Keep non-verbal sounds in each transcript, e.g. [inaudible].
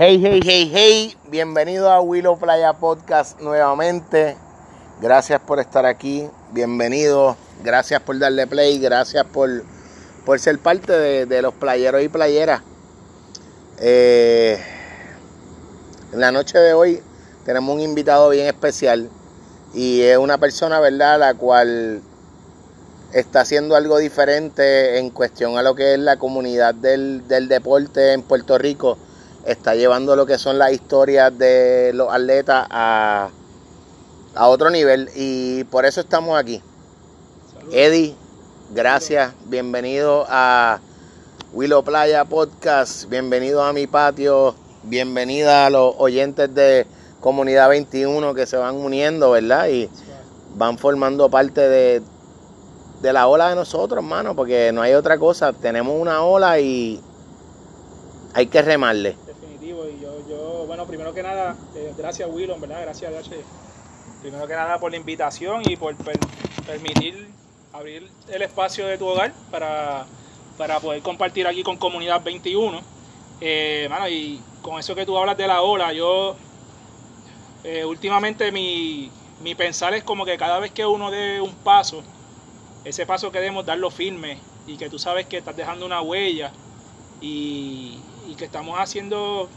Hey, hey, hey, hey, bienvenido a Willow Playa Podcast nuevamente. Gracias por estar aquí, bienvenido, gracias por darle play, gracias por, por ser parte de, los playeros y playeras. Eh, en la noche de hoy tenemos un invitado bien especial y es una persona, ¿verdad?, la cual está haciendo algo diferente en cuestión a lo que es la comunidad del, del deporte en Puerto Rico está llevando lo que son las historias de los atletas a, otro nivel y por eso estamos aquí. Eddie, gracias, bienvenido a Willow Playa Podcast, bienvenido a mi patio, bienvenida a los oyentes de Comunidad 21 que se van uniendo, ¿verdad? Y van formando parte de, de la ola de nosotros, hermano, porque no hay otra cosa, tenemos una ola y hay que remarle primero que nada, eh, gracias Willon, ¿verdad? Gracias DH. Primero que nada por la invitación y por permitir abrir el espacio de tu hogar para, poder compartir aquí con Comunidad 21. Eh, y con eso que tú hablas de la ola, yo eh, últimamente mi, mi pensar es como que cada vez que uno dé un paso, ese paso que debemos darlo firme y que tú sabes que estás dejando una huella y que estamos haciendo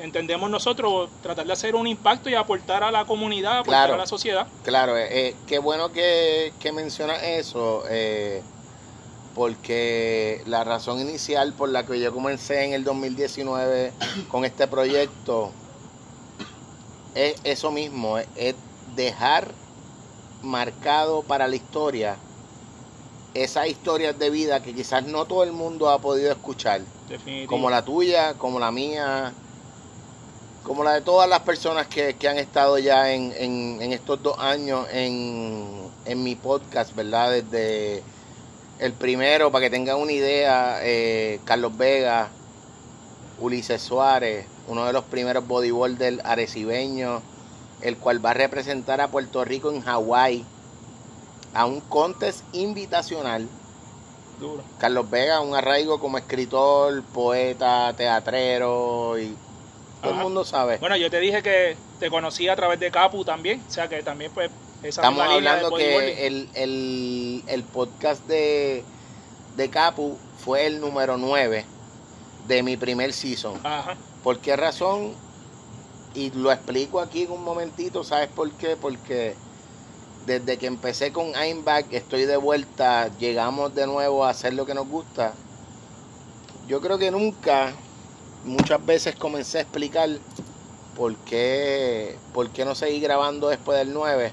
entendemos nosotros tratar de hacer un impacto y aportar a la comunidad, aportar a la sociedad. Claro, eh, eh, qué bueno que, que mencionas eso, eh, porque la razón inicial por la que yo comencé en el 2019 con este proyecto es eso mismo, es dejar marcado para la historia esas historias de vida que quizás no todo el mundo ha podido escuchar. Como la tuya, como la mía, como la de todas las personas que, han estado ya en, estos dos años en, mi podcast, ¿verdad? Desde el primero, para que tengan una idea, eh, Carlos Vega, Ulises Suárez, uno de los primeros del arecibeño, el cual va a representar a Puerto Rico en Hawái a un contest invitacional. Carlos Vega, un arraigo como escritor, poeta, teatrero y todo el mundo sabe. Bueno, yo te dije que te conocí a través de Capu también, o sea que también pues esa Estamos hablando que el, podcast de, de Capu fue el número 9 de mi primer season. Ajá. ¿Por qué razón? Y lo explico aquí en un momentito, ¿sabes por qué? Porque desde que empecé con Back estoy de vuelta, llegamos de nuevo a hacer lo que nos gusta. Yo creo que nunca muchas veces comencé a explicar por qué, por qué no seguí grabando después del 9.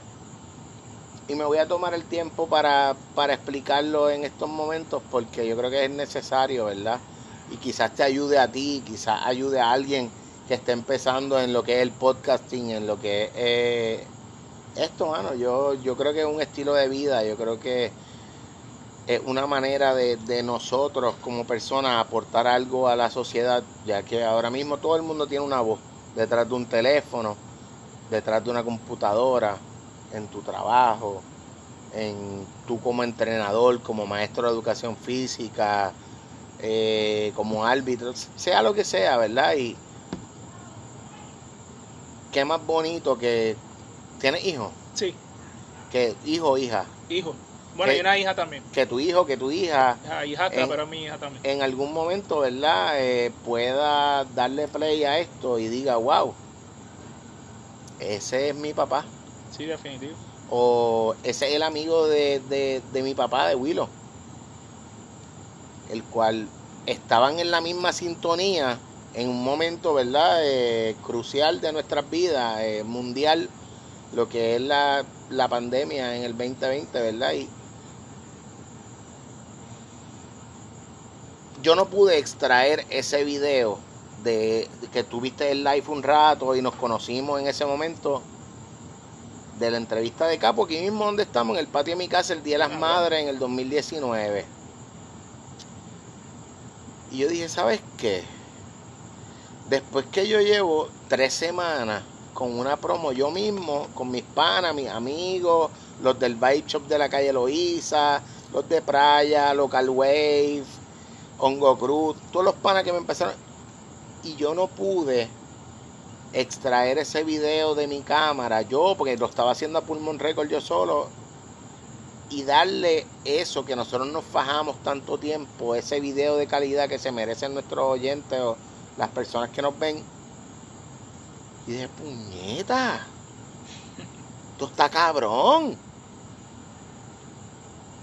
Y me voy a tomar el tiempo para, para explicarlo en estos momentos porque yo creo que es necesario, ¿verdad? Y quizás te ayude a ti, quizás ayude a alguien que esté empezando en lo que es el podcasting, en lo que es eh, esto, mano. Yo, yo creo que es un estilo de vida, yo creo que es una manera de, nosotros como personas aportar algo a la sociedad, ya que ahora mismo todo el mundo tiene una voz detrás de un teléfono, detrás de una computadora, en tu trabajo, en tú como entrenador, como maestro de educación física, eh, como árbitro, sea lo que sea, ¿verdad? Y qué más bonito que tienes hijos. Sí. Que hijo o hija. Hijo. Bueno, y una hija también. Que tu hijo, que tu hija. Ah, hija, pero mi hija también. En algún momento, ¿verdad? Eh, pueda darle play a esto y diga, wow, ese es mi papá. Sí, definitivo. O ese es el amigo de, de, mi papá, de Willow. El cual estaban en la misma sintonía en un momento, ¿verdad? Eh, crucial de nuestras vidas, eh, mundial, lo que es la, la pandemia en el 2020, ¿verdad? Y, yo no pude extraer ese video de, que tuviste el live un rato y nos conocimos en ese momento de la entrevista de Capo, aquí mismo donde estamos, en el patio de mi casa, el Día de las Madres, en el 2019. Y yo dije, ¿sabes qué? Después que yo llevo tres semanas con una promo yo mismo, con mis panas, mis amigos, los del Vibe Shop de la calle Loíza, los de Praia, Local Wave, Hongo Cruz, todos los panas que me empezaron. Y yo no pude extraer ese video de mi cámara, yo, porque lo estaba haciendo a Pulmon Record yo solo, y darle eso que nosotros nos fajamos tanto tiempo, ese video de calidad que se merecen nuestros oyentes o las personas que nos ven. Y dije, puñeta, esto está cabrón.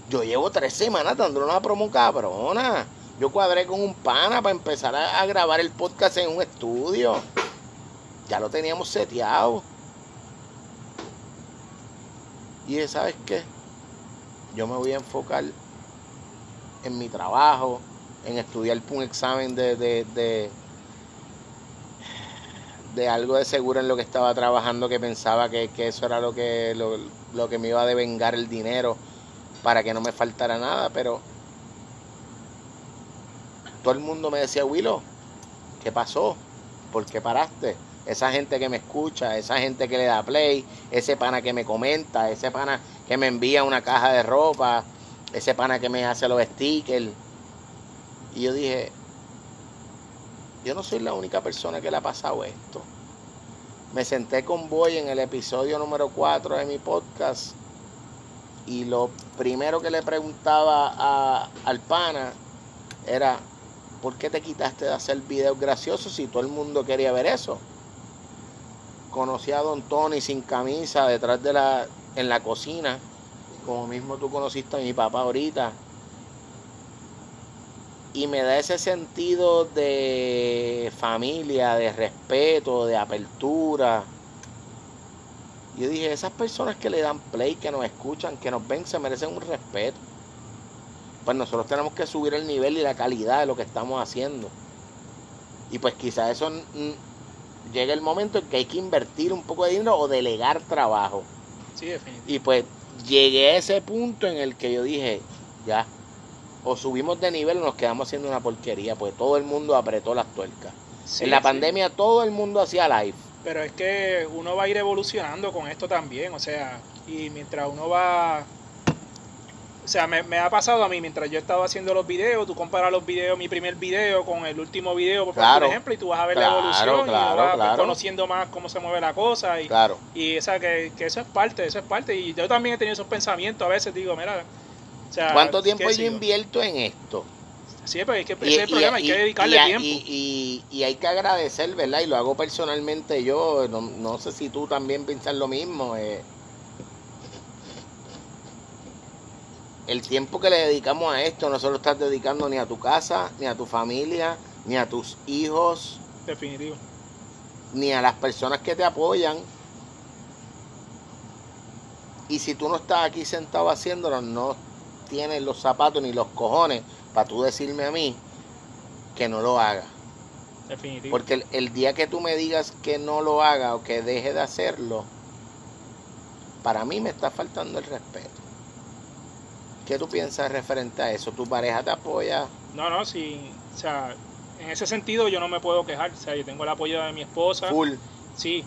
Yo llevo tres semanas dándole una promo cabrona. Yo cuadré con un pana para empezar a, grabar el podcast en un estudio. Ya lo teníamos seteado. Y ¿sabes qué? Yo me voy a enfocar en mi trabajo, en estudiar un examen de, de, de, algo de seguro en lo que estaba trabajando que pensaba que, eso era lo que, lo, lo que me iba a devengar el dinero para que no me faltara nada, pero todo el mundo me decía, Willow, ¿qué pasó? ¿Por qué paraste? Esa gente que me escucha, esa gente que le da play, ese pana que me comenta, ese pana que me envía una caja de ropa, ese pana que me hace los stickers. Y yo dije, yo no soy la única persona que le ha pasado esto. Me senté con Boy en el episodio número 4 de mi podcast y lo primero que le preguntaba al pana era, ¿por qué te quitaste de hacer videos graciosos si todo el mundo quería ver eso? Conocí a Don Tony sin camisa detrás de la, en la cocina, como mismo tú conociste a mi papá ahorita. Y me da ese sentido de familia, de respeto, de apertura. Yo dije, esas personas que le dan play, que nos escuchan, que nos ven, se merecen un respeto pues nosotros tenemos que subir el nivel y la calidad de lo que estamos haciendo. Y pues quizás eso llegue el momento en que hay que invertir un poco de dinero o delegar trabajo. Sí, definitivamente. Y pues llegué a ese punto en el que yo dije, ya, o subimos de nivel o nos quedamos haciendo una porquería, pues todo el mundo apretó las tuercas. en la pandemia todo el mundo hacía live. Pero es que uno va a ir evolucionando con esto también, o sea, y mientras uno va o sea, me, ha pasado a mí mientras yo estaba haciendo los videos, tú comparas los videos, mi primer video con el último video, por, ejemplo, y tú vas a ver la evolución y vas conociendo más cómo se mueve la cosa. Y, y esa, que, eso es parte, eso es parte. Y yo también he tenido esos pensamientos a veces, digo, mira, o sea, ¿cuánto tiempo yo invierto en esto? Sí, pero es que ese es el problema, hay que dedicarle tiempo. Y, y, hay que agradecer, ¿verdad? Y lo hago personalmente yo, no, no sé si tú también piensas lo mismo. Eh, el tiempo que le dedicamos a esto no se lo estás dedicando ni a tu casa, ni a tu familia, ni a tus hijos. Definitivo. Ni a las personas que te apoyan. Y si tú no estás aquí sentado haciéndolo, no tienes los zapatos ni los cojones para tú decirme a mí que no lo haga. Definitivo. Porque el, el día que tú me digas que no lo haga o que deje de hacerlo, para mí me está faltando el respeto. ¿Qué tú piensas referente a eso? ¿Tu pareja te apoya? No, no, sí. O sea, en ese sentido yo no me puedo quejar. O sea, yo tengo el apoyo de mi esposa. Full. Sí.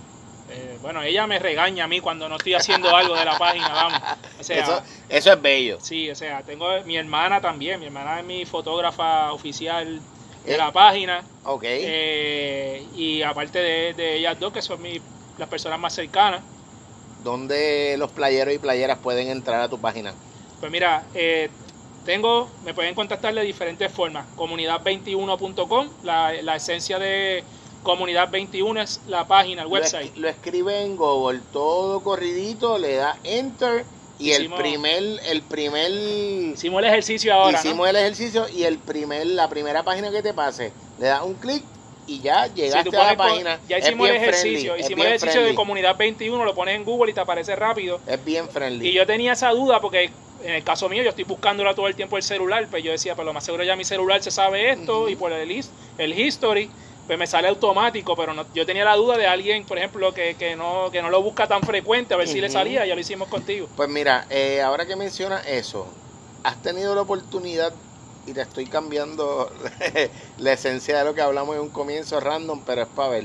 Eh, bueno, ella me regaña a mí cuando no estoy haciendo algo de la página, vamos. O sea, eso, eso es bello. Sí, o sea, tengo mi hermana también. Mi hermana es mi fotógrafa oficial de la página. Ok. Eh, y aparte de, de, ellas dos, que son mi, las personas más cercanas. ¿Dónde los playeros y playeras pueden entrar a tu página? Pues mira, eh, tengo, me pueden contactar de diferentes formas. Comunidad21.com, la, la esencia de Comunidad 21 es la página, el website. Lo, escribe en Google, todo corridito, le da enter y el primer, el primer hicimos el ejercicio ahora. Hicimos el ejercicio y el primer, la primera página que te pase, le das un clic y ya llegaste a la página. Ya hicimos el ejercicio, hicimos el ejercicio de comunidad 21, lo pones en Google y te aparece rápido. Es bien friendly. Y yo tenía esa duda porque en el caso mío, yo estoy buscándola todo el tiempo el celular, pues yo decía, pues lo más seguro ya mi celular se sabe esto y por el, el history, pues me sale automático, pero no, yo tenía la duda de alguien, por ejemplo, que, que, no, que no lo busca tan frecuente, a ver si le salía, ya lo hicimos contigo. Pues mira, eh, ahora que mencionas eso, has tenido la oportunidad, y te estoy cambiando [laughs] la esencia de lo que hablamos en un comienzo random, pero es para ver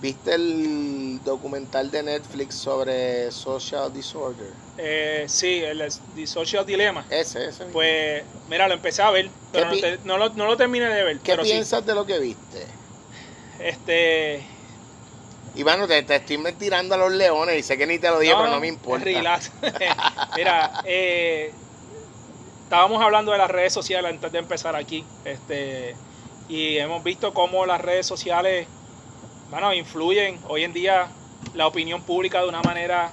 ¿Viste el documental de Netflix sobre social disorder? Eh, sí, el, Social Dilemma. Ese, ese. Pues, mira, lo empecé a ver, pero no, lo, no, lo, terminé de ver. ¿Qué piensas de lo que viste? Este, Y bueno, te, estoy tirando a los leones y sé que ni te lo dije, pero no me importa. [laughs] [laughs] Mira, eh, estábamos hablando de las redes sociales antes de empezar aquí. Este, y hemos visto cómo las redes sociales, bueno, influyen hoy en día la opinión pública de una manera...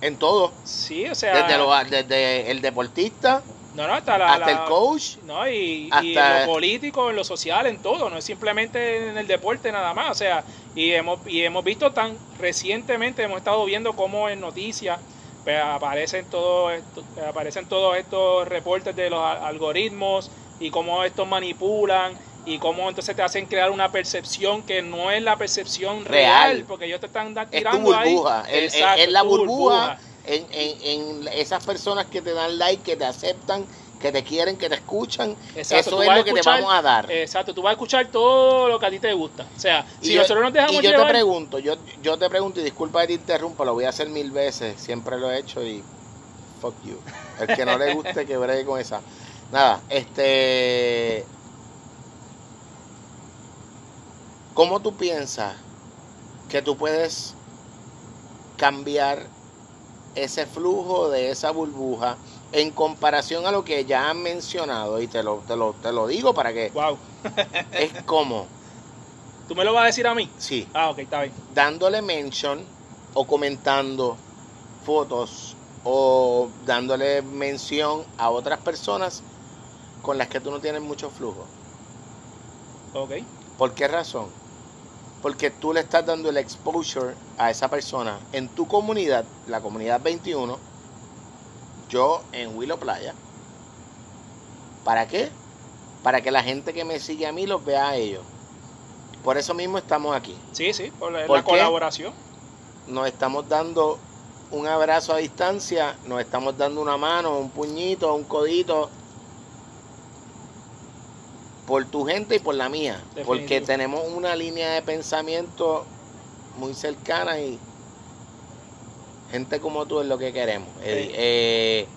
En todo. Sí, o sea... Desde, desde el deportista no, no, hasta, la, el coach. No, y, en lo político, en lo social, en todo. No es simplemente en el deporte nada más. O sea, y hemos, y hemos visto tan recientemente, hemos estado viendo cómo en noticias pues, aparecen, todos estos, aparecen todos estos reportes de los algoritmos y cómo estos manipulan y cómo entonces te hacen crear una percepción que no es la percepción real, porque ellos te están tirando es burbuja, Es, la burbuja en, en, esas personas que te dan like, que te aceptan, que te quieren, que te escuchan. eso es lo que te vamos a dar. Exacto, tú vas a escuchar todo lo que a ti te gusta. O sea, si nosotros nos dejamos Y yo te pregunto, yo, yo te pregunto, y disculpa que te interrumpa, lo voy a hacer mil veces, siempre lo he hecho y fuck you. El que no le guste que bregue con esa. Nada, este... ¿Cómo tú piensas que tú puedes cambiar ese flujo de esa burbuja en comparación a lo que ya han mencionado y te lo, te lo, te lo digo para que wow. es como [laughs] ¿Tú me lo vas a decir a mí? Sí. Ah, ok, está bien. Dándole mention o comentando fotos o dándole mención a otras personas con las que tú no tienes mucho flujo. Ok. ¿Por qué razón? Porque tú le estás dando el exposure a esa persona en tu comunidad, la comunidad 21, yo en Willow Playa. ¿Para qué? Para que la gente que me sigue a mí los vea a ellos. Por eso mismo estamos aquí. Sí, sí, por la, colaboración. Nos estamos dando un abrazo a distancia, nos estamos dando una mano, un puñito, un codito, por tu gente y por la mía. Porque tenemos una línea de pensamiento muy cercana y gente como tú es lo que queremos. Eh, eh,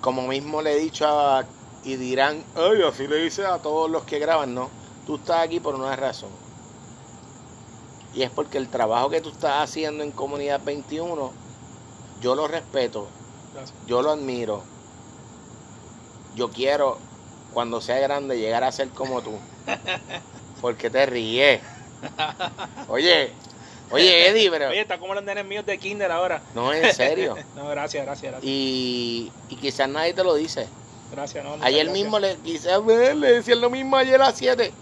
como mismo le he dicho a, y dirán, ay, así le dice a todos los que graban, no. Tú estás aquí por una razón. Y es porque el trabajo que tú estás haciendo en Comunidad 21, yo lo respeto, yo lo admiro, yo quiero cuando sea grande llegar a ser como tú. Porque te ríes. Oye, oye, [laughs] Eddie, pero. Oye, está como los nenes míos de Kinder ahora. No, en serio. [laughs] no, gracias, gracias, gracias. Y, y quizás nadie te lo dice. Gracias, no. Ayer mismo le quizás le decían lo mismo ayer a las 7.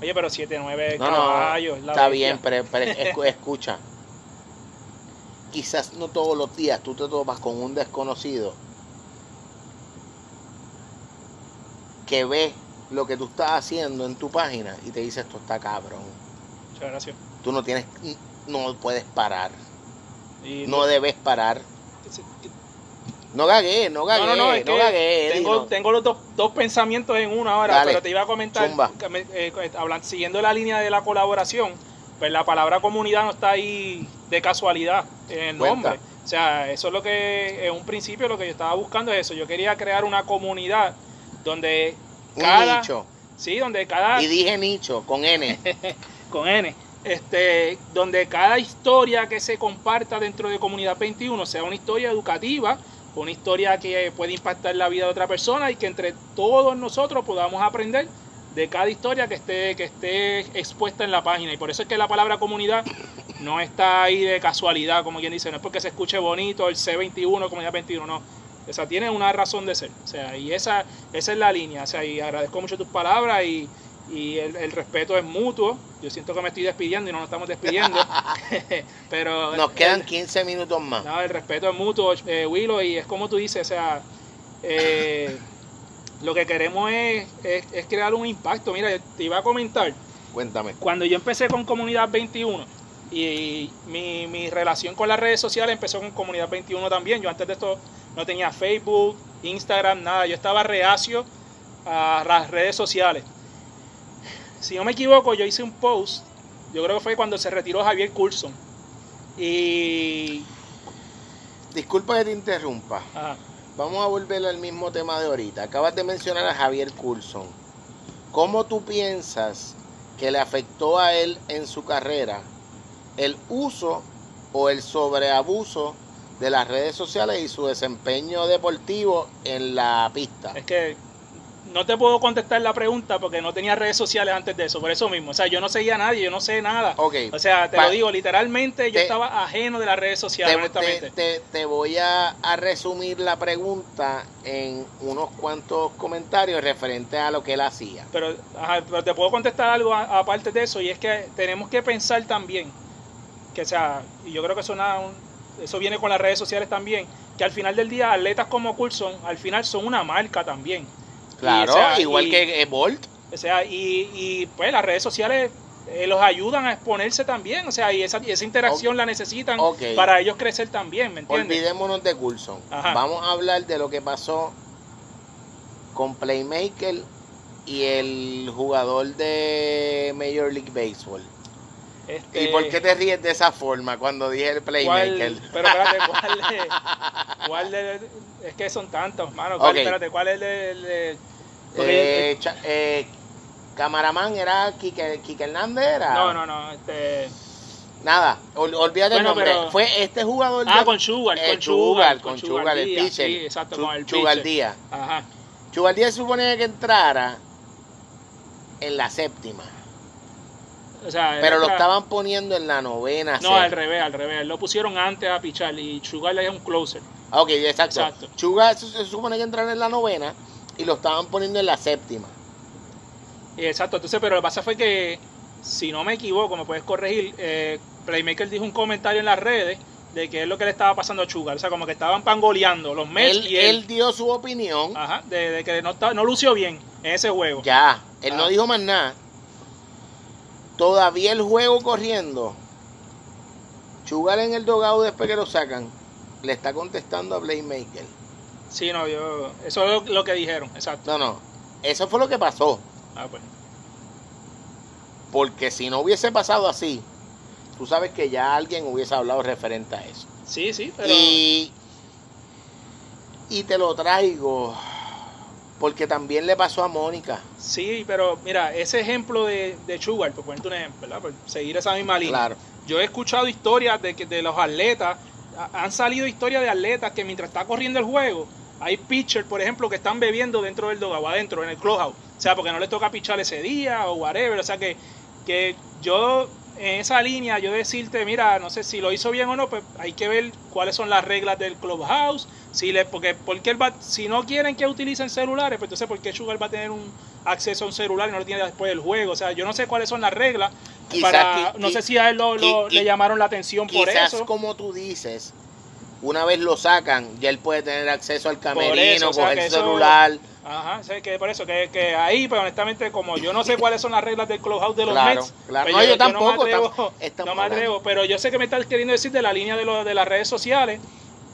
Oye, pero 7, 9 no, caballos. No, está bien, pero, pero [laughs] escucha. Quizás no todos los días tú te topas con un desconocido que ve lo que tú estás haciendo en tu página y te dice esto está cabrón. Muchas gracias. Tú no tienes, no puedes parar. no, debes parar. No gagué, no gagué, no, no, no, gagué, tengo, tengo, los dos, pensamientos en uno ahora, pero te iba a comentar, eh, siguiendo la línea de la colaboración, pues la palabra comunidad no está ahí de casualidad en el nombre. O sea, eso es lo que, en un principio, lo que yo estaba buscando es eso. Yo quería crear una comunidad donde un cada, nicho. Sí, donde cada... Y dije nicho, con N. [laughs] con N. Este, donde cada historia que se comparta dentro de Comunidad 21 sea una historia educativa, una historia que puede impactar la vida de otra persona y que entre todos nosotros podamos aprender de cada historia que esté, que esté expuesta en la página. Y por eso es que la palabra comunidad no está ahí de casualidad, como quien dice, no es porque se escuche bonito el C21, Comunidad 21, no o sea, tiene una razón de ser. O sea, y esa, esa es la línea. O sea, y agradezco mucho tus palabras y, el, respeto es mutuo. Yo siento que me estoy despidiendo y no nos estamos despidiendo. [laughs] [laughs] Pero nos quedan 15 minutos más. No, el respeto es mutuo, eh, Willow, y es como tú dices, o sea, eh, lo que queremos es, es, crear un impacto. Mira, te iba a comentar. Cuéntame. Cuando yo empecé con Comunidad 21 y mi, mi relación con las redes sociales empezó con Comunidad 21 también. Yo antes de esto no tenía Facebook, Instagram, nada. Yo estaba reacio a las redes sociales. Si no me equivoco, yo hice un post, yo creo que fue cuando se retiró Javier Coulson. Y... Disculpa que te interrumpa. Vamos a volver al mismo tema de ahorita. Acabas de mencionar a Javier Coulson. ¿Cómo tú piensas que le afectó a él en su carrera el uso o el sobreabuso de las redes sociales y su desempeño deportivo en la pista? Es que no te puedo contestar la pregunta porque no tenía redes sociales antes de eso, por eso mismo. O sea, yo no seguía a nadie, yo no sé nada. O sea, te lo digo, literalmente yo estaba ajeno de las redes sociales, te, honestamente. Te, voy a, resumir la pregunta en unos cuantos comentarios referente a lo que él hacía. Pero, pero te puedo contestar algo aparte de eso, y es que tenemos que pensar también, que sea, y yo creo que eso, nada, eso viene con las redes sociales también, que al final del día atletas como Coulson, al final son una marca también. Claro, igual que Bolt. O sea, y, pues las redes sociales eh, los ayudan a exponerse también, o sea, y esa, esa interacción la necesitan para ellos crecer también, ¿me entiendes? Olvidémonos de Coulson. Vamos a hablar de lo que pasó con Playmaker y el jugador de Major League Baseball. Este... ¿Y por qué te ríes de esa forma cuando dije el Playmaker? pero espérate, [laughs] ¿cuál de, cuál de, es que son tantos, mano. ¿Cuál, Espérate, ¿cuál es el de, eh, eh, camaraman era Kike, Hernández era no no no este nada olvídate el nombre. fue este jugador ah con Sugar con Sugar con Sugar el pitcher. sí, exacto con el Sugar Díaz ajá. Sugar Díaz supone que entrara en la séptima o sea, pero lo estaban poniendo en la novena. No, al revés, al revés. Lo pusieron antes a pichar y Sugar es un closer. Ok, exacto. exacto. Se, supone que entraron en la novena y lo estaban poniendo en la séptima. Exacto, entonces, pero lo que pasa fue que, si no me equivoco, me puedes corregir, eh, Playmaker dijo un comentario en las redes de que es lo que le estaba pasando a Sugar. O sea, como que estaban pangoleando los Mets él, y él. dio su opinión. Ajá, de, que no, no lució bien en ese juego. Ya, él no dijo más nada. Todavía el juego corriendo. Sugar en el dogado después que lo sacan, le está contestando a Playmaker. Sí, no, yo. Eso es lo que dijeron, exacto. No, no. Eso fue lo que pasó. Ah, pues. Porque si no hubiese pasado así, tú sabes que ya alguien hubiese hablado referente a eso. Sí, sí, pero. Y, y te lo traigo porque también le pasó a Mónica. Sí, pero mira, ese ejemplo de, de Sugar, por ponerte un ejemplo, ¿verdad? por seguir esa misma línea. Claro. Yo he escuchado historias de que de los atletas, han salido historias de atletas que mientras está corriendo el juego, hay pitchers, por ejemplo, que están bebiendo dentro del o adentro, en el clubhouse. O sea, porque no les toca pichar ese día o whatever. O sea, que, que yo en esa línea, yo decirte, mira, no sé si lo hizo bien o no, pues hay que ver cuáles son las reglas del clubhouse. Si le, porque, porque él va, si no quieren que utilicen celulares, pues entonces, ¿por qué Sugar va a tener un acceso a un celular y no lo tiene después del juego? O sea, yo no sé cuáles son las reglas. para, no sé si a él lo, le llamaron la atención por eso. como tú dices, una vez lo sacan, ya él puede tener acceso al camerino, con el celular. Ajá, sé que por eso, que, que ahí, pues honestamente, como yo no sé cuáles son las reglas del clubhouse de los Mets, claro. Pues, no, yo, tampoco, no me atrevo, no me atrevo pero yo sé que me estás queriendo decir de la línea de, lo, de las redes sociales,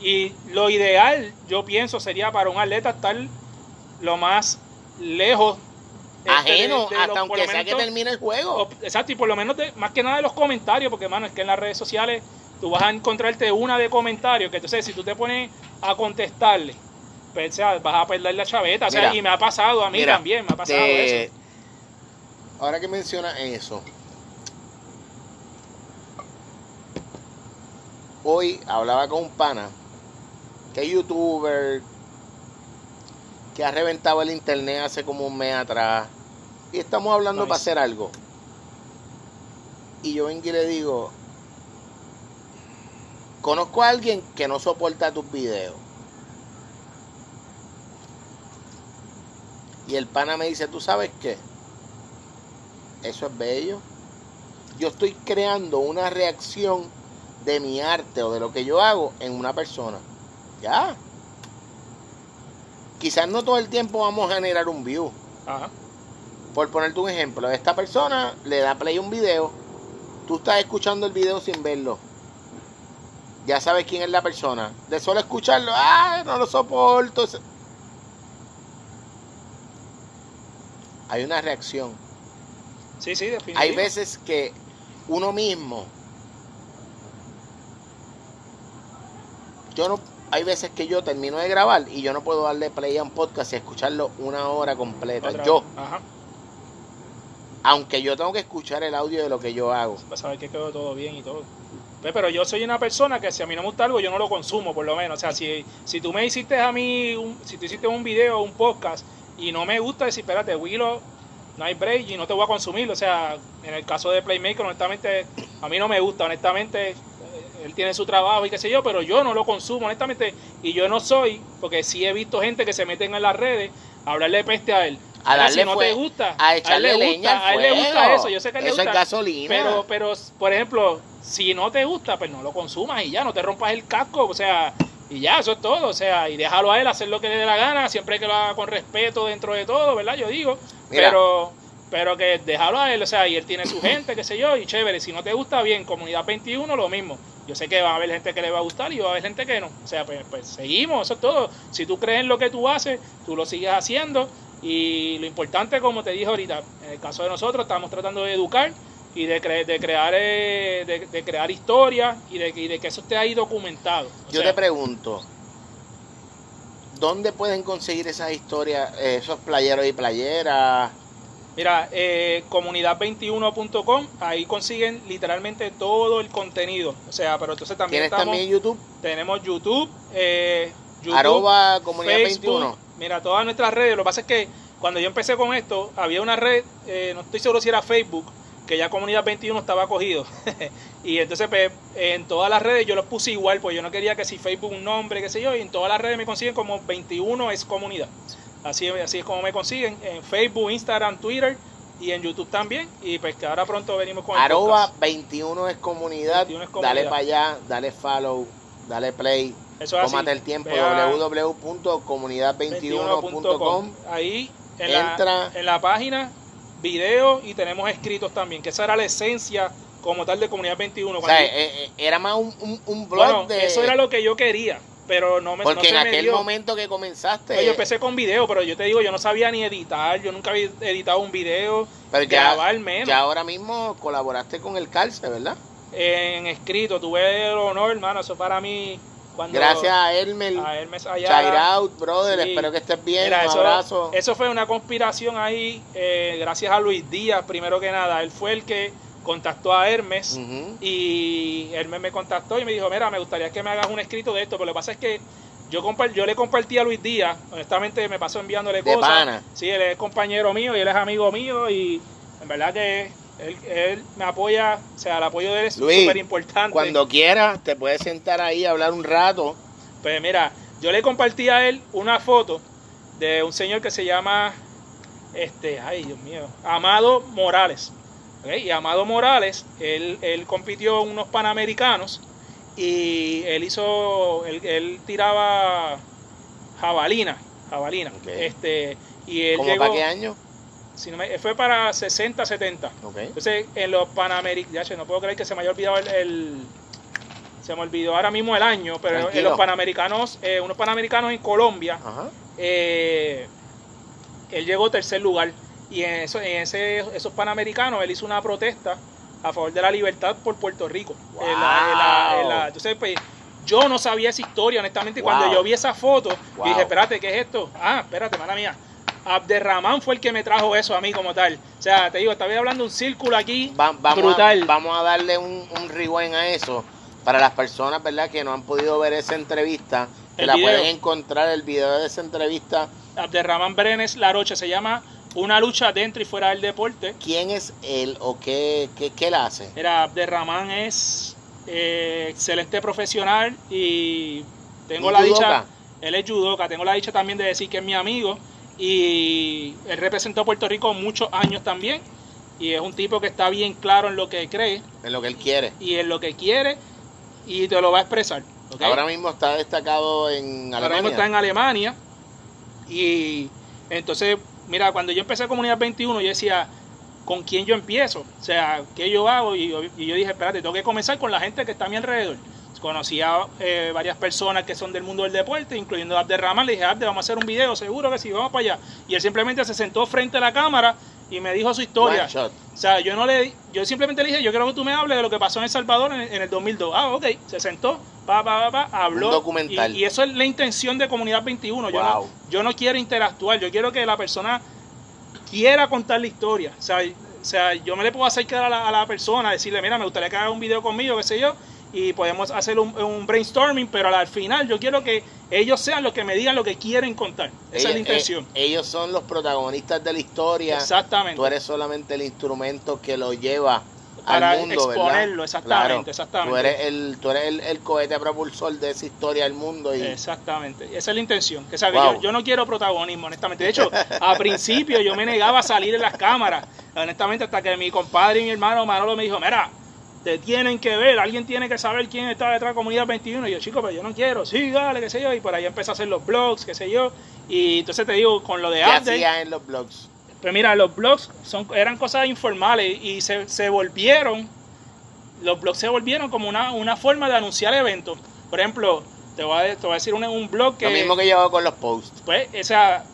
y lo ideal, yo pienso, sería para un atleta estar lo más lejos este, ajeno hasta aunque sea que termine el juego. Exacto, y por lo menos más que nada de los comentarios, porque mano, es que en las redes sociales tú vas a encontrarte una de comentarios que entonces si tú te pones a contestarle, pues, vas a perder la chaveta. O sea, y me ha pasado a mí también, me ha pasado eso. Ahora que menciona eso, hoy hablaba con un pana, que es youtuber, que ha reventado el internet hace como un mes atrás, y estamos hablando para hacer algo. Y yo vengo y le digo, Conozco a alguien que no soporta tus videos. Y el pana me dice, ¿tú sabes qué? Eso es bello. Yo estoy creando una reacción de mi arte o de lo que yo hago en una persona. Ya. Quizás no todo el tiempo vamos a generar un view. Ajá. Por ponerte un ejemplo, esta persona le da play un video, tú estás escuchando el video sin verlo ya sabes quién es la persona. De solo escucharlo, ¡ah! No lo soporto. Hay una reacción. Sí, sí, definitivamente. Hay veces que uno mismo. Yo no. Hay veces que yo termino de grabar y yo no puedo darle play a un podcast y escucharlo una hora completa. yo. Ajá. Aunque yo tengo que escuchar el audio de lo que yo hago. Para saber que quedó todo bien y todo. Pues, pero yo soy una persona que si a mí no me gusta algo, yo no lo consumo, por lo menos. O sea, si, si tú me hiciste a mí, si tú hiciste un video, un podcast, y no me gusta decir, espérate, Willow, no hay break y no te voy a consumir. O sea, en el caso de Playmaker, honestamente, a mí no me gusta, honestamente, él tiene su trabajo y qué sé yo, pero yo no lo consumo, honestamente, y yo no soy, porque sí he visto gente que se meten en las redes a hablarle peste a él. A darle si no te gusta, a echarle a leña a él le gusta eso, yo sé que a él eso le gusta. es gasolina. Pero, pero, por ejemplo, si no te gusta, pues no lo consumas y ya, no te rompas el casco, o sea, y ya, eso es todo, o sea, y déjalo a él hacer lo que le dé la gana, siempre que lo haga con respeto dentro de todo, ¿verdad? Yo digo, pero pero que déjalo a él, o sea, y él tiene su gente, qué sé yo, y chévere, si no te gusta bien, comunidad 21, lo mismo. Yo sé que va a haber gente que le va a gustar y va a haber gente que no. O sea, pues, pues seguimos, eso es todo. Si tú crees en lo que tú haces, tú lo sigues haciendo. Y lo importante, como te dije ahorita, en el caso de nosotros, estamos tratando de educar y de, de crear eh, de, crear historias y de, de, que eso esté ahí documentado. yo te pregunto, ¿dónde pueden conseguir esas historias, esos playeros y playeras? Mira, eh, comunidad21.com, ahí consiguen literalmente todo el contenido. O sea, pero entonces también ¿Tienes también YouTube? Tenemos YouTube, eh, YouTube Arroba comunidad21. Mira, todas nuestras redes. Lo que pasa es que cuando yo empecé con esto, había una red, eh, no estoy seguro si era Facebook, que ya Comunidad 21 estaba cogido. [laughs] y entonces pues, en todas las redes yo lo puse igual, pues yo no quería que si Facebook un nombre, qué sé yo, y en todas las redes me consiguen como 21 es comunidad. Así, así es como me consiguen en Facebook, Instagram, Twitter y en YouTube también. Y pues que ahora pronto venimos con Arroba 21 es comunidad. Dale para allá, dale follow, dale play. Eso Tómate el tiempo. www.comunidad21.com. Ahí entra en la página, video y tenemos escritos también. Que esa era la esencia como tal de Comunidad 21. O sea, eh, eh, era más un, un, blog de... Eso era lo que yo quería pero no me Porque en aquel momento que comenzaste. yo empecé con video, pero yo te digo, yo no sabía ni editar, yo nunca había editado un video, pero ya, grabar menos. Ya ahora mismo colaboraste con el Calce, ¿verdad? En escrito, tuve el honor, hermano, eso para mí. Cuando, Gracias a Hermes. A Hermes allá. out, brother. Espero que estés bien. un eso, abrazo. Eso fue una conspiración ahí. Eh, gracias a Luis Díaz, primero que nada. Él fue el que contactó a Hermes y Hermes me contactó y me dijo, mira, me gustaría que me hagas un escrito de esto, pero lo que pasa es que yo, yo le compartí a Luis Díaz, honestamente me pasó enviándole de cosas. Pana. Sí, él es compañero mío y él es amigo mío y en verdad que él, me apoya, o sea, el apoyo de él es súper importante. Cuando quieras, te puedes sentar ahí a hablar un rato. Pues mira, yo le compartí a él una foto de un señor que se llama, este, ay Dios mío, Amado Morales. Y Amado Morales, él, él compitió en unos panamericanos y él hizo, él, tiraba jabalina, jabalina. Este, y él ¿Cómo para qué año? Si no fue para 60, 70. Entonces, en los panamericanos, no puedo creer que se me haya olvidado el, se me olvidó ahora mismo el año, pero en los panamericanos, eh, unos panamericanos en Colombia, eh, él llegó tercer lugar. Y en, eso, en ese, esos panamericanos él hizo una protesta a favor de la libertad por Puerto Rico. entonces, pues, yo no sabía esa historia, honestamente. Cuando yo vi esa foto, dije, espérate, ¿qué es esto? Ah, espérate, mala mía. Abderramán fue el que me trajo eso a mí como tal. O sea, te digo, estaba hablando un círculo aquí vamos brutal. A, vamos a darle un, un rewind a eso para las personas, ¿verdad?, que no han podido ver esa entrevista, que la pueden encontrar el video de esa entrevista. Abderramán Brenes Laroche se llama una lucha dentro y fuera del deporte. ¿Quién es él o qué, qué, qué él hace? Mira, Abderramán es eh, excelente profesional y tengo la dicha, él es judoka, tengo la dicha también de decir que es mi amigo y él representó a Puerto Rico muchos años también y es un tipo que está bien claro en lo que cree. En lo que él quiere. Y en lo que quiere y te lo va a expresar. Ahora mismo está destacado en Alemania. Ahora mismo está en Alemania y entonces mira, cuando yo empecé Comunidad 21, yo decía, ¿con quién yo empiezo? O sea, ¿qué yo hago? Y yo, dije, espérate, tengo que comenzar con la gente que está a mi alrededor. Conocí a eh, varias personas que son del mundo del deporte, incluyendo a Abderrahman. Le dije, Abder, vamos a hacer un video, seguro que sí, vamos para allá. Y él simplemente se sentó frente a la cámara y me dijo su historia. O sea, yo no le yo simplemente le dije, yo quiero que tú me hables de lo que pasó en El Salvador en, el 2002. Ah, ok, se sentó, pa, pa, pa, habló. documental. Y, eso es la intención de Comunidad 21. Yo, no, yo no quiero interactuar, yo quiero que la persona quiera contar la historia. O sea, sea, yo me le puedo acercar a la, a la persona, decirle, mira, me gustaría que haga un video conmigo, qué sé yo, y podemos hacer un, brainstorming, pero al final yo quiero que ellos sean los que me digan lo que quieren contar. Esa es la intención. Eh, ellos son los protagonistas de la historia. Exactamente. Tú eres solamente el instrumento que lo lleva para al mundo, exponerlo, exactamente, exactamente. Tú eres, el, tú eres el, cohete propulsor de esa historia del mundo. Y... Exactamente, esa es la intención. Que, yo, yo, no quiero protagonismo, honestamente. De hecho, a principio yo me negaba a salir en las cámaras, honestamente, hasta que mi compadre y mi hermano Manolo me dijo, mira, te tienen que ver, alguien tiene que saber quién está detrás de Comunidad 21. Y yo, chico, pero yo no quiero, sí, dale, qué sé yo. Y por ahí empecé a hacer los blogs, qué sé yo. Y entonces te digo, con lo de ¿Qué en los blogs? Pues mira, los blogs son, eran cosas informales y se, se volvieron, los blogs se volvieron como una, una forma de anunciar eventos. Por ejemplo, te voy a, te voy a decir un, un blog que... Lo mismo que yo con los posts. Pues, o sea,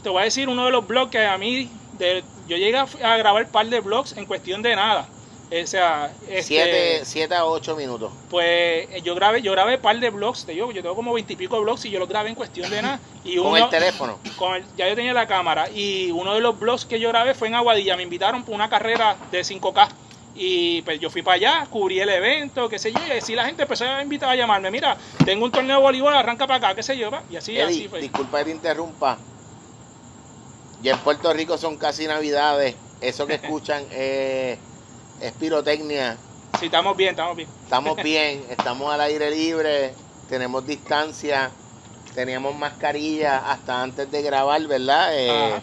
te voy a decir uno de los blogs que a mí, de, yo llegué a grabar un par de blogs en cuestión de nada. O sea, este, siete, a ocho minutos. Pues yo grabé, yo grabé un par de blogs, te digo, yo tengo como veintipico blogs y yo los grabé en cuestión de nada. Y ¿Con el teléfono? Con ya yo tenía la cámara. Y uno de los blogs que yo grabé fue en Aguadilla. Me invitaron por una carrera de 5K. Y pues yo fui para allá, cubrí el evento, qué sé yo, y así la gente empezó a invitar a llamarme, mira, tengo un torneo de voleibol, arranca para acá, qué sé yo, y así, así fue. Disculpa que te interrumpa. Y en Puerto Rico son casi navidades, eso que [laughs] escuchan es es pirotecnia. Sí, estamos bien, estamos bien. Estamos [laughs] bien, estamos al aire libre, tenemos distancia, teníamos mascarilla hasta antes de grabar, ¿verdad? Eh,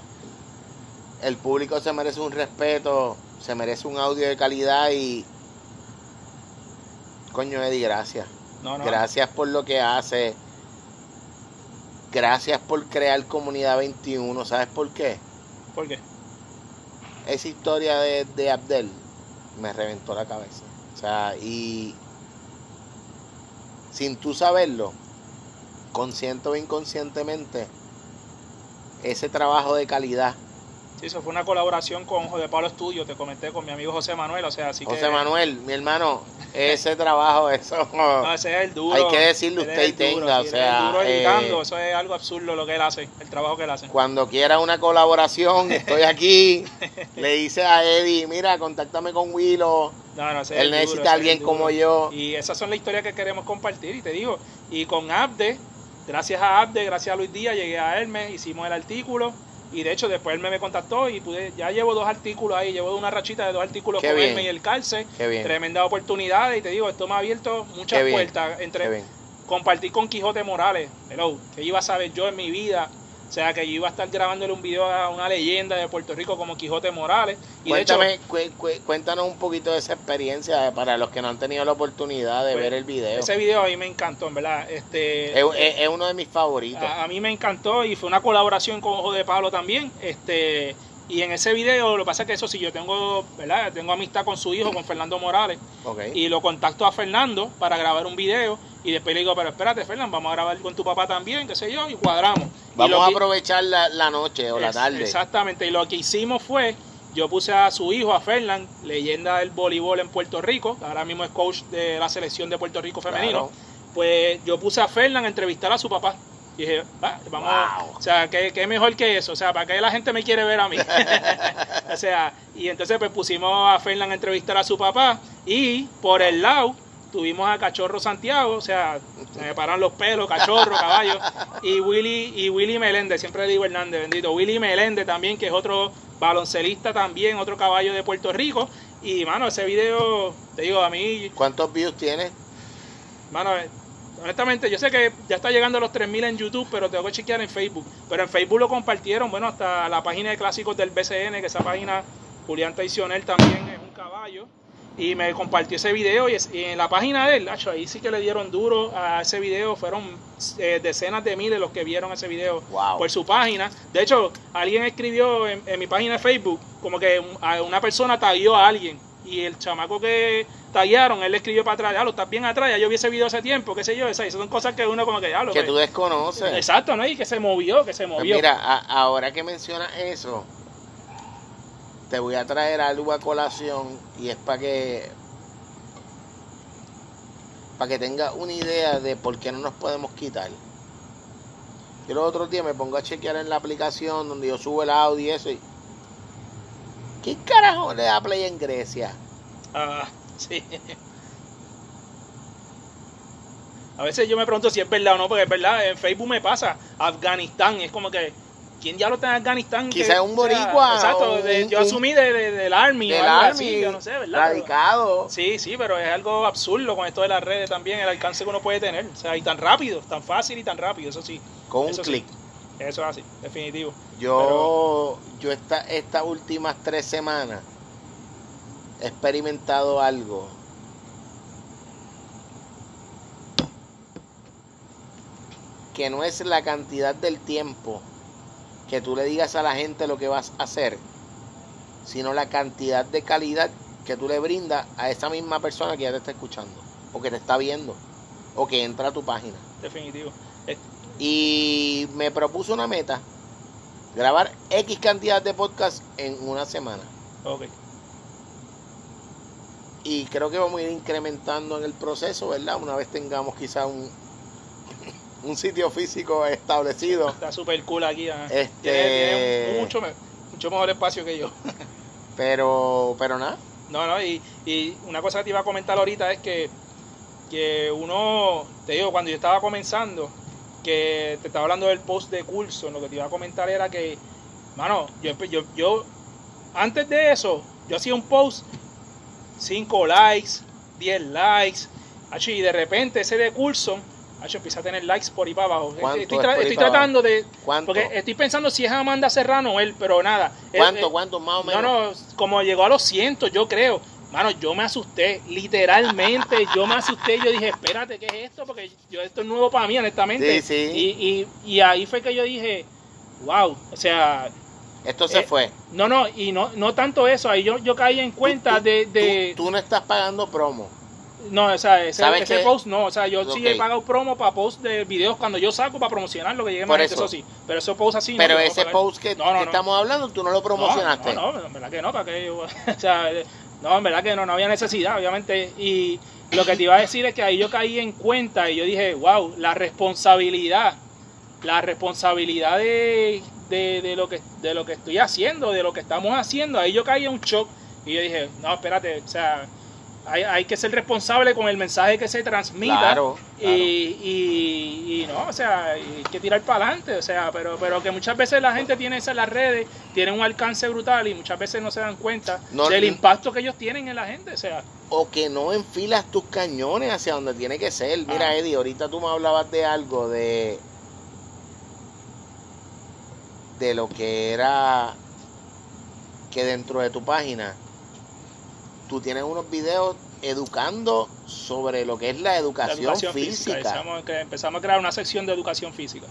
el público se merece un respeto, se merece un audio de calidad y... Coño, Eddie, gracias. Gracias por lo que hace. Gracias por crear Comunidad 21. ¿Sabes por qué? ¿Por qué? Esa historia de, de Abdel me reventó la cabeza. O sea, y sin tú saberlo, consciente o inconscientemente, ese trabajo de calidad Sí, eso fue una colaboración con José Pablo Estudio, te comenté con mi amigo José Manuel, o sea, así José Manuel, mi hermano, ese trabajo, eso... No, [laughs] ese es el duro. Hay que decirle usted y tenga, o sea... duro editando, eh, eso es algo absurdo lo que él hace, el trabajo que él hace. Cuando quiera una colaboración, estoy aquí, [laughs] le dice a Eddie, mira, contáctame con Willow, no, no, él necesita a alguien como yo. Y esas son las historias que queremos compartir, y te digo, y con Abde, gracias a Abde, gracias a Luis Díaz, llegué a Hermes, hicimos el artículo, y de hecho después él me, contactó y pude, ya llevo dos artículos ahí, llevo una rachita de dos artículos con él y el Calce. Tremenda oportunidad y te digo, esto me ha abierto muchas puertas entre compartir con Quijote Morales, hello, que iba a saber yo en mi vida o sea, que yo iba a estar grabándole un video a una leyenda de Puerto Rico como Quijote Morales. Y Cuéntame, cuéntanos un poquito de esa experiencia para los que no han tenido la oportunidad de pues, ver el video. Ese video a mí me encantó, en verdad. Este, es, uno de mis favoritos. A, mí me encantó y fue una colaboración con Ojo de Pablo también. Este, y en ese video, lo que pasa es que eso sí, yo tengo, ¿verdad? Tengo amistad con su hijo, con Fernando Morales. Y lo contacto a Fernando para grabar un video. Y después le digo, pero espérate, Fernando, vamos a grabar con tu papá también, qué sé yo, y cuadramos. Vamos a aprovechar la, noche o la tarde. Exactamente, y lo que hicimos fue, yo puse a su hijo, a Fernán, leyenda del voleibol en Puerto Rico, ahora mismo es coach de la selección de Puerto Rico femenino, pues yo puse a Fernán a entrevistar a su papá. Y dije, va, vamos, o sea, ¿qué, ¿qué, mejor que eso? O sea, ¿para qué la gente me quiere ver a mí? [laughs] [laughs] o sea, y entonces pues pusimos a Fernán a entrevistar a su papá y por el lado tuvimos a Cachorro Santiago, o sea, se me paran los pelos, Cachorro, [laughs] caballo, y Willy, y Willy Meléndez, siempre le digo Hernández, bendito, Willy Meléndez también, que es otro baloncelista también, otro caballo de Puerto Rico, y mano, ese video, te digo, a mí... ¿Cuántos views tiene? Mano, honestamente, yo sé que ya está llegando a los 3.000 en YouTube, pero tengo que chequear en Facebook. Pero en Facebook lo compartieron, bueno, hasta la página de clásicos del BCN, que esa página, Julián Traicionel también es un caballo y me compartió ese video y, en la página de él, ahí sí que le dieron duro a ese video, fueron eh, decenas de miles los que vieron ese video por su página. De hecho, alguien escribió en, mi página de Facebook como que una persona taguió a alguien y el chamaco que taguearon, él escribió para atrás, ya lo estás bien atrás, ya yo vi ese video hace tiempo, qué sé yo, esas son cosas que uno como que ya lo Que tú desconoces. Exacto, ¿no? Y que se movió, que se pues movió. mira, ahora que mencionas eso, te voy a traer algo a colación y es para que para que tengas una idea de por qué no nos podemos quitar. Yo los otros días me pongo a chequear en la aplicación donde yo subo el audio y eso y ¿Qué carajo le da play en Grecia? Ah, sí. A veces yo me pregunto si es verdad o no, porque es verdad, en Facebook me pasa, Afganistán, es como que, ¿quién ya lo está en Afganistán? Quizás un boricua. exacto, yo asumí de, del Army, del Army, yo no sé, ¿verdad? Radicado. sí, sí, pero es algo absurdo con esto de las redes también, el alcance que uno puede tener, o sea, y tan rápido, tan fácil y tan rápido, eso sí. Con un clic. Eso es así, definitivo. Yo, yo esta, estas últimas tres semanas experimentado algo que no es la cantidad del tiempo que tú le digas a la gente lo que vas a hacer, sino la cantidad de calidad que tú le brindas a esa misma persona que ya te está escuchando, o que te está viendo, o que entra a tu página. Definitivo. Y me propuso una meta, grabar X cantidad de podcast en una semana. Ok. Y creo que vamos a ir incrementando en el proceso, ¿verdad? Una vez tengamos quizá un, [laughs] un sitio físico establecido. Está súper cool aquí. Este... Tiene, mucho, mucho mejor espacio que yo. [laughs] pero, pero nada. No, no, y, y, una cosa que te iba a comentar ahorita es que, que uno, te digo, cuando yo estaba comenzando, que te estaba hablando del post de curso, lo que te iba a comentar era que, mano, yo, yo, yo antes de eso, yo hacía un post, 5 likes, 10 likes, y de repente ese de curso Hacho, empieza a tener likes por ahí para abajo. Estoy, tratando de. ¿Cuánto? Porque estoy pensando si es Amanda Serrano o él, pero nada. ¿Cuánto, cuánto más o menos? No, no, como llegó a los cientos, yo creo. Mano, yo me asusté, literalmente, [laughs] yo me asusté, yo dije, espérate, ¿qué es esto? Porque yo esto es nuevo para mí, honestamente. Sí, sí. Y, y, y ahí fue que yo dije, wow, o sea... Esto se eh, fue. No, no, y no, no tanto eso, ahí yo, yo caí en cuenta de... de tú, no estás pagando promo. No, o sea, ese, ese post no, o sea, yo sí he pagado promo para post de videos cuando yo saco para promocionar lo que llegue más, eso. sí. Pero ese post así Pero ese post que, estamos hablando, tú no lo promocionaste. No, no, en verdad que no, para que [laughs] o sea, no, en verdad que no, no había necesidad, obviamente. Y lo que te iba a decir es que ahí yo caí en cuenta y yo dije, wow, la responsabilidad, la responsabilidad de, de, de, lo que, de lo que estoy haciendo, de lo que estamos haciendo, ahí yo caí en un shock y yo dije, no, espérate, o sea hay, hay, que ser responsable con el mensaje que se transmita Y, y, no, o sea, hay que tirar para adelante, o sea, pero, pero que muchas veces la gente tiene en las redes, tiene un alcance brutal y muchas veces no se dan cuenta del impacto que ellos tienen en la gente, o sea. O que no enfilas tus cañones hacia donde tiene que ser. Mira, ah. Eddie, ahorita tú me hablabas de algo de de lo que era que dentro de tu página tú tienes unos videos educando sobre lo que es la educación, física. Empezamos, a crear una sección de educación física.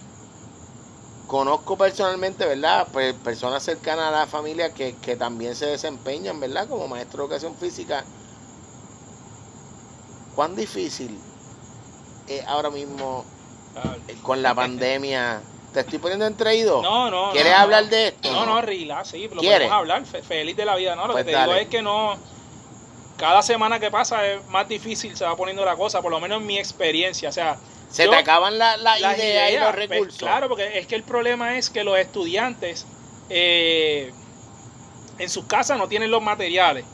Conozco personalmente, ¿verdad? Pues personas cercanas a la familia que, también se desempeñan, ¿verdad? Como maestro de educación física. ¿Cuán difícil es ahora mismo eh, con la pandemia? ¿Te estoy poniendo entreído? No, no. ¿Quieres hablar de esto? No, no, no sí, lo podemos hablar. Feliz de la vida, ¿no? Lo que pues te digo es que no cada semana que pasa es más difícil, se va poniendo la cosa, por lo menos en mi experiencia. O sea, se te acaban las la ideas, y los pues, recursos. claro, porque es que el problema es que los estudiantes eh, en sus casas no tienen los materiales.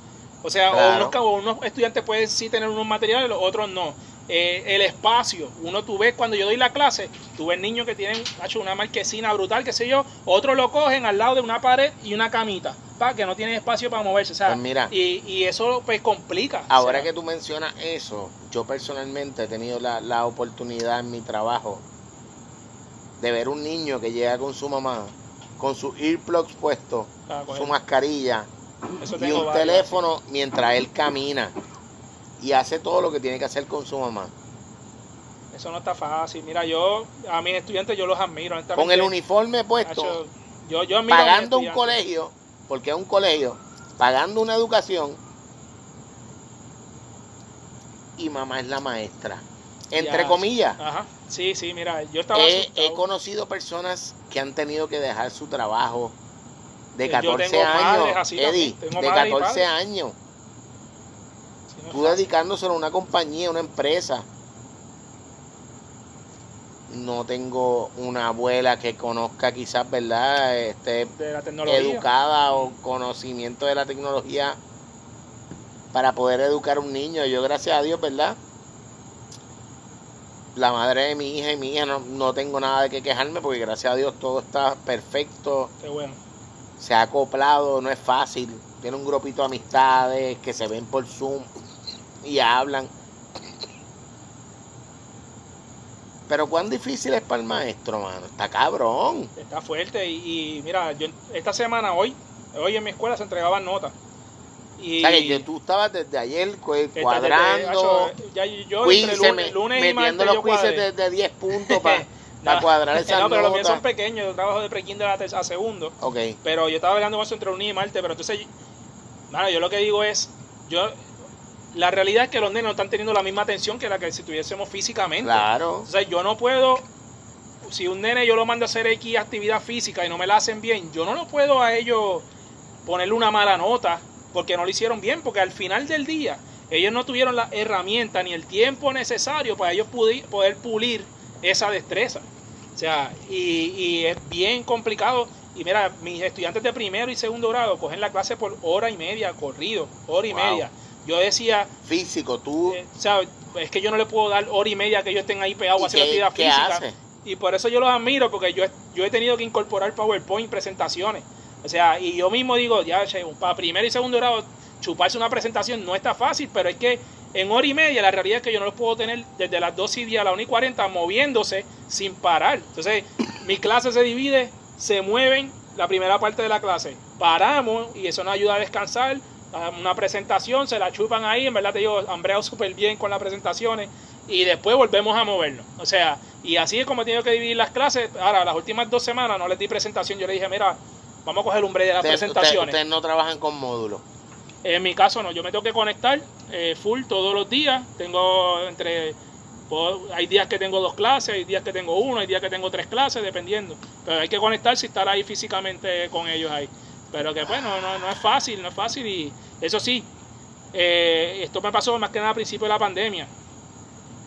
O sea, unos, unos, estudiantes pueden sí tener unos materiales, los otros no. Eh, el espacio. Uno tú ves cuando yo doy la clase, tú ves niños que tienen hecho una marquesina brutal, qué sé yo, otros lo cogen al lado de una pared y una camita, para que no tienen espacio para moverse. O pues mira, y, y, eso pues complica. Ahora que tú mencionas eso, yo personalmente he tenido la, la oportunidad en mi trabajo de ver un niño que llega con su mamá, con su earplugs puesto, ah, su mascarilla y un teléfono mientras él camina y hace todo lo que tiene que hacer con su mamá. Eso no está fácil. Mira, yo a mis estudiantes yo los admiro. Con el uniforme puesto, yo, yo pagando un colegio, porque es un colegio, pagando una educación y mamá es la maestra. Entre comillas. Ajá. Sí, sí, mira, yo estaba he, he, conocido personas que han tenido que dejar su trabajo de 14 años. Eddie, de 14 años tú dedicándoselo a una compañía, a una empresa. no tengo una abuela que conozca quizás, ¿verdad? Esté educada o conocimiento de la tecnología para poder educar a un niño. Yo gracias a Dios, ¿verdad? La madre de mi hija y mi hija no, no tengo nada de qué quejarme porque gracias a Dios todo está perfecto. Qué bueno. Se ha acoplado, no es fácil. Tiene un grupito de amistades que se ven por Zoom y hablan Pero cuán difícil es para el maestro, mano. Está cabrón. Está fuerte. Y, mira, yo esta semana, hoy, hoy en mi escuela se entregaban notas. Y, o sea, que tú estabas desde ayer cuadrando. ya, yo entre lunes, y martes los quizzes de, 10 puntos para [laughs] cuadrar [laughs] esas No, pero los míos son pequeños. Yo trabajo de pre-kinder a, a, segundo. Ok. Pero yo estaba hablando con eso entre lunes y martes. Pero entonces, mano, yo lo que digo es, yo la realidad es que los nenes no están teniendo la misma atención que la que si tuviésemos físicamente. Claro. O sea, yo no puedo, si un nene yo lo mando a hacer X actividad física y no me la hacen bien, yo no lo puedo a ellos ponerle una mala nota porque no lo hicieron bien, porque al final del día ellos no tuvieron la herramienta ni el tiempo necesario para ellos poder pulir esa destreza. O sea, y, es bien complicado. Y mira, mis estudiantes de primero y segundo grado cogen la clase por hora y media, corrido, hora y media yo decía... Físico, tú... Eh, es que yo no le puedo dar hora y media que ellos estén ahí pegados hacer actividad física. Y por eso yo los admiro, porque yo, yo he tenido que incorporar PowerPoint presentaciones. O sea, y yo mismo digo, ya, para primero y segundo grado, chuparse una presentación no está fácil, pero es que en hora y media la realidad es que yo no los puedo tener desde las 2 y 10 a la 1 y 40 moviéndose sin parar. Entonces, [coughs] mi clase se divide, se mueven la primera parte de la clase, paramos y eso nos ayuda a descansar, una presentación, se la chupan ahí, en verdad te digo, han súper bien con las presentaciones y después volvemos a movernos. O sea, y así es como he tenido que dividir las clases. Ahora, las últimas dos semanas no les di presentación, yo le dije, mira, vamos a coger un break de las presentaciones. Ustedes no trabajan con módulos. En mi caso no, yo me tengo que conectar eh, full todos los días. Tengo entre hay días que tengo dos clases, hay días que tengo uno, hay días que tengo tres clases, dependiendo. Pero hay que conectarse y estar ahí físicamente con ellos ahí. Pero que bueno, no, no es fácil, no es fácil y eso sí, eh, esto me pasó más que nada al principio de la pandemia,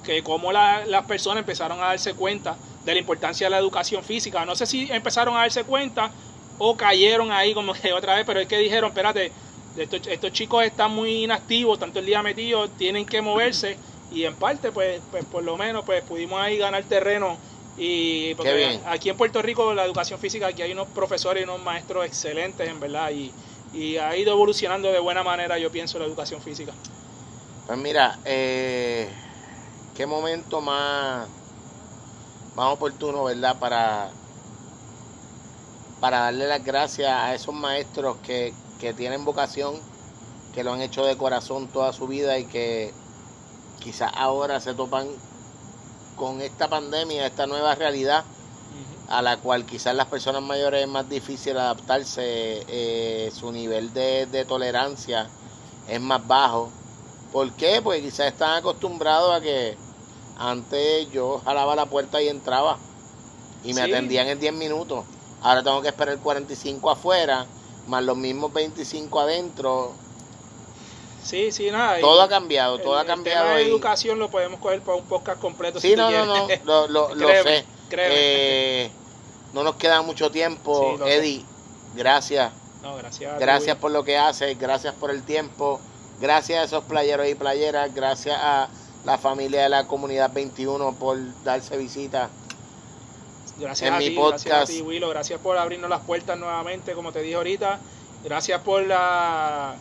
que como las personas empezaron a darse cuenta de la importancia de la educación física. No sé si empezaron a darse cuenta o cayeron ahí como que otra vez, pero es que dijeron, espérate, estos, estos chicos están muy inactivos, tanto el día metido, tienen que moverse y en parte pues, pues por lo menos pues pudimos ahí ganar terreno y porque aquí en Puerto Rico la educación física, aquí hay unos profesores y unos maestros excelentes, en verdad, y, ha ido evolucionando de buena manera, yo pienso, la educación física. Pues mira, eh, qué momento más, más oportuno, ¿verdad? Para, para darle las gracias a esos maestros que, que tienen vocación, que lo han hecho de corazón toda su vida y que quizás ahora se topan con esta pandemia, esta nueva realidad a la cual quizás las personas mayores es más difícil adaptarse, eh, su nivel de, tolerancia es más bajo. ¿Por qué? Pues quizás están acostumbrados a que antes yo jalaba la puerta y entraba y me atendían en 10 minutos. Ahora tengo que esperar 45 afuera, más los mismos 25 adentro Sí, sí, nada. Todo ha cambiado, todo ha cambiado. El tema educación lo podemos coger para un podcast completo. Sí, no, no, no, lo, lo, [laughs] lo sé. Eh, no nos queda mucho tiempo. Eddie, gracias. No, gracias. Gracias por lo que haces, gracias por el tiempo. Gracias a esos playeros y playeras, gracias a la familia de la comunidad 21 por darse visita. Gracias a ti, Gracias a ti, Willow. Gracias por abrirnos las puertas nuevamente, como te dije ahorita. Gracias por la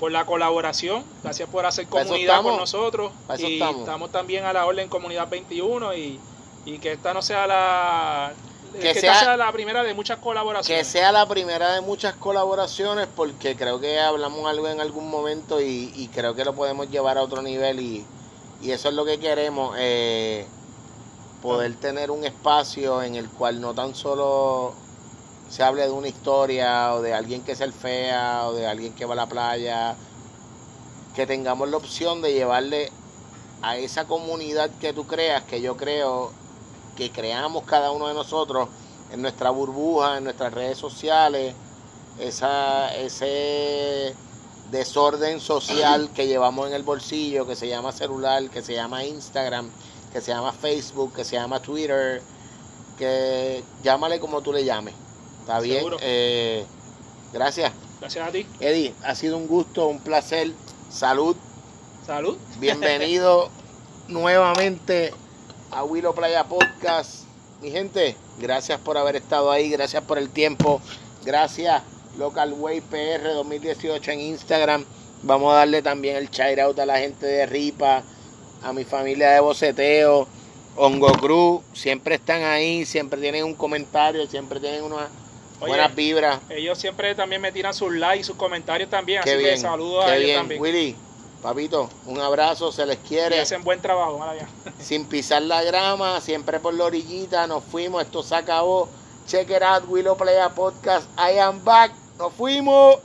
por la colaboración, gracias por hacer comunidad con nosotros. Y estamos. también a la orden Comunidad 21 y, que esta no sea la que, sea, la primera de muchas colaboraciones. Que sea la primera de muchas colaboraciones porque creo que hablamos algo en algún momento y, creo que lo podemos llevar a otro nivel y, eso es lo que queremos, eh, poder tener un espacio en el cual no tan solo se hable de una historia o de alguien que es fea o de alguien que va a la playa, que tengamos la opción de llevarle a esa comunidad que tú creas, que yo creo, que creamos cada uno de nosotros en nuestra burbuja, en nuestras redes sociales, esa, ese desorden social que llevamos en el bolsillo, que se llama celular, que se llama Instagram, que se llama Facebook, que se llama Twitter, que llámale como tú le llames. ¿Está bien? Eh, gracias. Gracias a ti. Eddie, ha sido un gusto, un placer. Salud. Salud. Bienvenido [laughs] nuevamente a Willow Playa Podcast. Mi gente, gracias por haber estado ahí, gracias por el tiempo, gracias Local Way PR 2018 en Instagram. Vamos a darle también el shout out a la gente de Ripa, a mi familia de Boceteo, Hongo Cruz, siempre están ahí, siempre tienen un comentario, siempre tienen una buenas vibras. Ellos siempre también me tiran sus likes, sus comentarios también, así que saludos a ellos también. Willy, papito, un abrazo, se les quiere. Y hacen buen trabajo, [laughs] Sin pisar la grama, siempre por la orillita, nos fuimos, esto se acabó. Check it out, Willow Playa Podcast, I am back, nos fuimos.